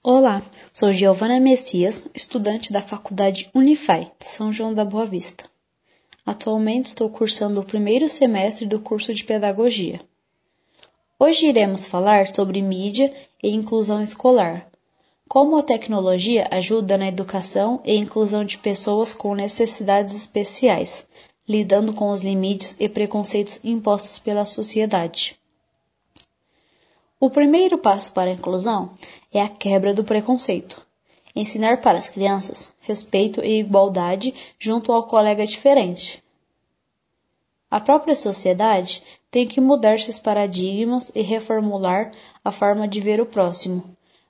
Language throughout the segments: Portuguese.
Olá, sou Giovana Messias, estudante da Faculdade Unify de São João da Boa Vista. Atualmente estou cursando o primeiro semestre do curso de Pedagogia. Hoje iremos falar sobre mídia e inclusão escolar. Como a tecnologia ajuda na educação e inclusão de pessoas com necessidades especiais, lidando com os limites e preconceitos impostos pela sociedade. O primeiro passo para a inclusão é a quebra do preconceito. Ensinar para as crianças respeito e igualdade junto ao colega diferente. A própria sociedade tem que mudar seus paradigmas e reformular a forma de ver o próximo.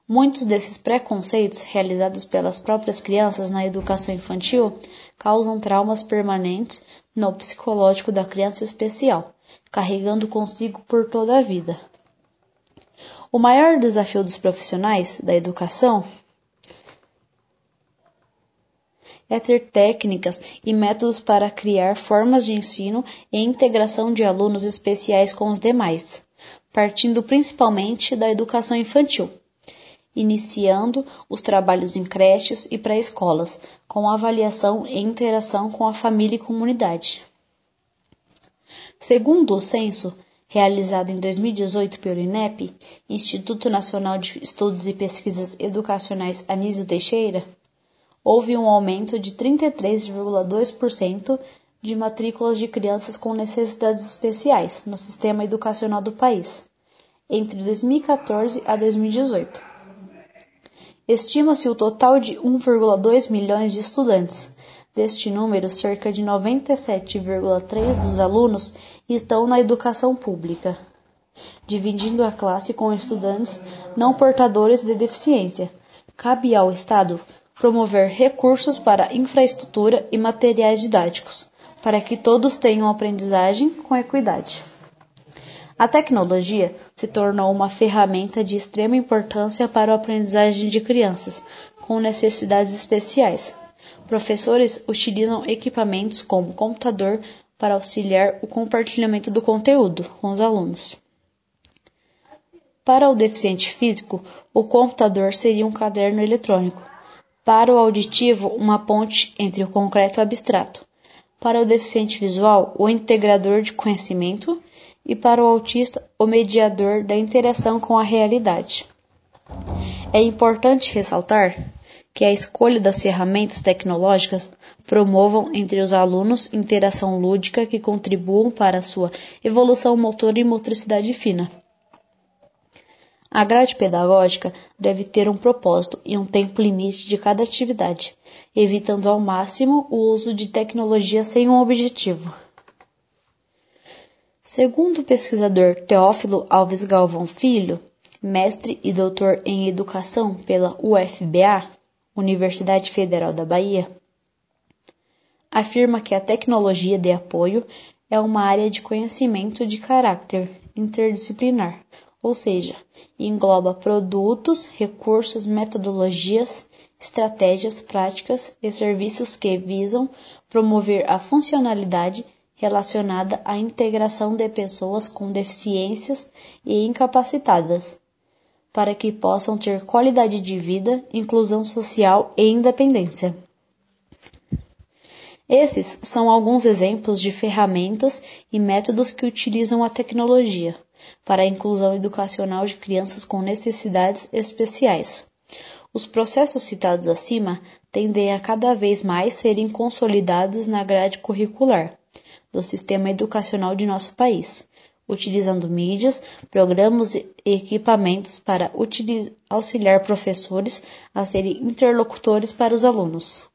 Muitos desses preconceitos realizados pelas próprias crianças na educação infantil causam traumas permanentes no psicológico da criança especial, carregando consigo por toda a vida. O maior desafio dos profissionais da educação é ter técnicas e métodos para criar formas de ensino e integração de alunos especiais com os demais, partindo principalmente da educação infantil, iniciando os trabalhos em creches e pré-escolas, com avaliação e interação com a família e comunidade. Segundo o censo, realizado em 2018 pelo INEP, Instituto Nacional de Estudos e Pesquisas Educacionais Anísio Teixeira, houve um aumento de 33,2% de matrículas de crianças com necessidades especiais no sistema educacional do país, entre 2014 a 2018. Estima-se o total de 1,2 milhões de estudantes, Deste número, cerca de 97,3% dos alunos estão na educação pública, dividindo a classe com estudantes não portadores de deficiência. Cabe ao Estado promover recursos para infraestrutura e materiais didáticos, para que todos tenham aprendizagem com equidade. A tecnologia se tornou uma ferramenta de extrema importância para a aprendizagem de crianças com necessidades especiais, Professores utilizam equipamentos como computador para auxiliar o compartilhamento do conteúdo com os alunos. Para o deficiente físico, o computador seria um caderno eletrônico. Para o auditivo, uma ponte entre o concreto e o abstrato. Para o deficiente visual, o integrador de conhecimento. E para o autista, o mediador da interação com a realidade. É importante ressaltar que a escolha das ferramentas tecnológicas promovam entre os alunos interação lúdica que contribuam para a sua evolução motora e motricidade fina. A grade pedagógica deve ter um propósito e um tempo limite de cada atividade, evitando ao máximo o uso de tecnologia sem um objetivo. Segundo o pesquisador Teófilo Alves Galvão Filho, mestre e doutor em educação pela UFBA, Universidade Federal da Bahia, afirma que a tecnologia de apoio é uma área de conhecimento de caráter interdisciplinar, ou seja, engloba produtos, recursos, metodologias, estratégias, práticas e serviços que visam promover a funcionalidade relacionada à integração de pessoas com deficiências e incapacitadas para que possam ter qualidade de vida, inclusão social e independência. Esses são alguns exemplos de ferramentas e métodos que utilizam a tecnologia para a inclusão educacional de crianças com necessidades especiais. Os processos citados acima tendem a cada vez mais serem consolidados na grade curricular do sistema educacional de nosso país, utilizando mídias, programas e equipamentos para auxiliar professores a serem interlocutores para os alunos.